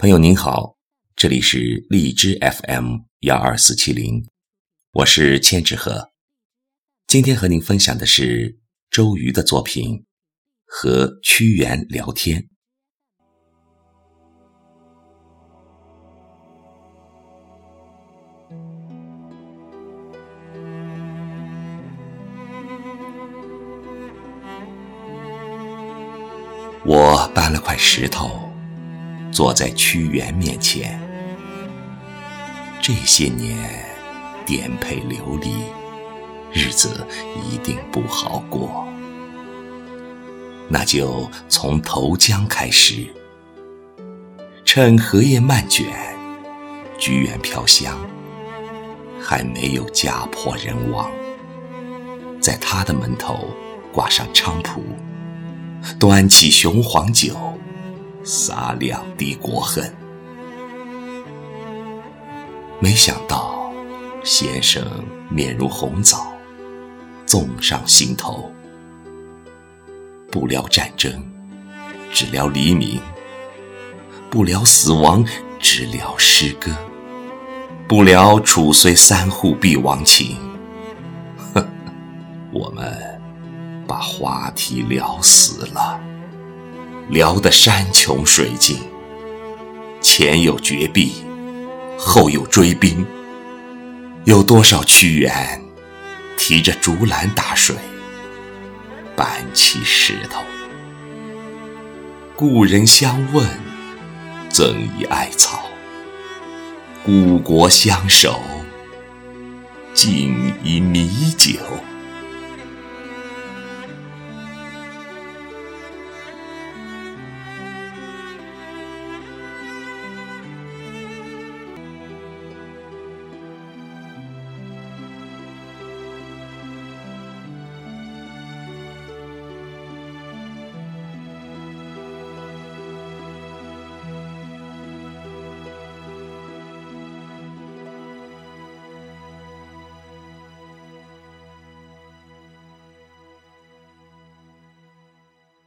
朋友您好，这里是荔枝 FM 幺二四七零，我是千纸鹤。今天和您分享的是周瑜的作品《和屈原聊天》。我搬了块石头。坐在屈原面前，这些年颠沛流离，日子一定不好过。那就从投江开始，趁荷叶漫卷，菊园飘香，还没有家破人亡，在他的门头挂上菖蒲，端起雄黄酒。洒两滴国恨，没想到先生面如红枣，纵上心头。不聊战争，只聊黎明；不聊死亡，只聊诗歌；不聊楚虽三户必亡情。呵，我们把话题聊死了。聊得山穷水尽，前有绝壁，后有追兵。有多少屈原提着竹篮打水，搬起石头？故人相问，赠以艾草。故国相守，敬以米酒。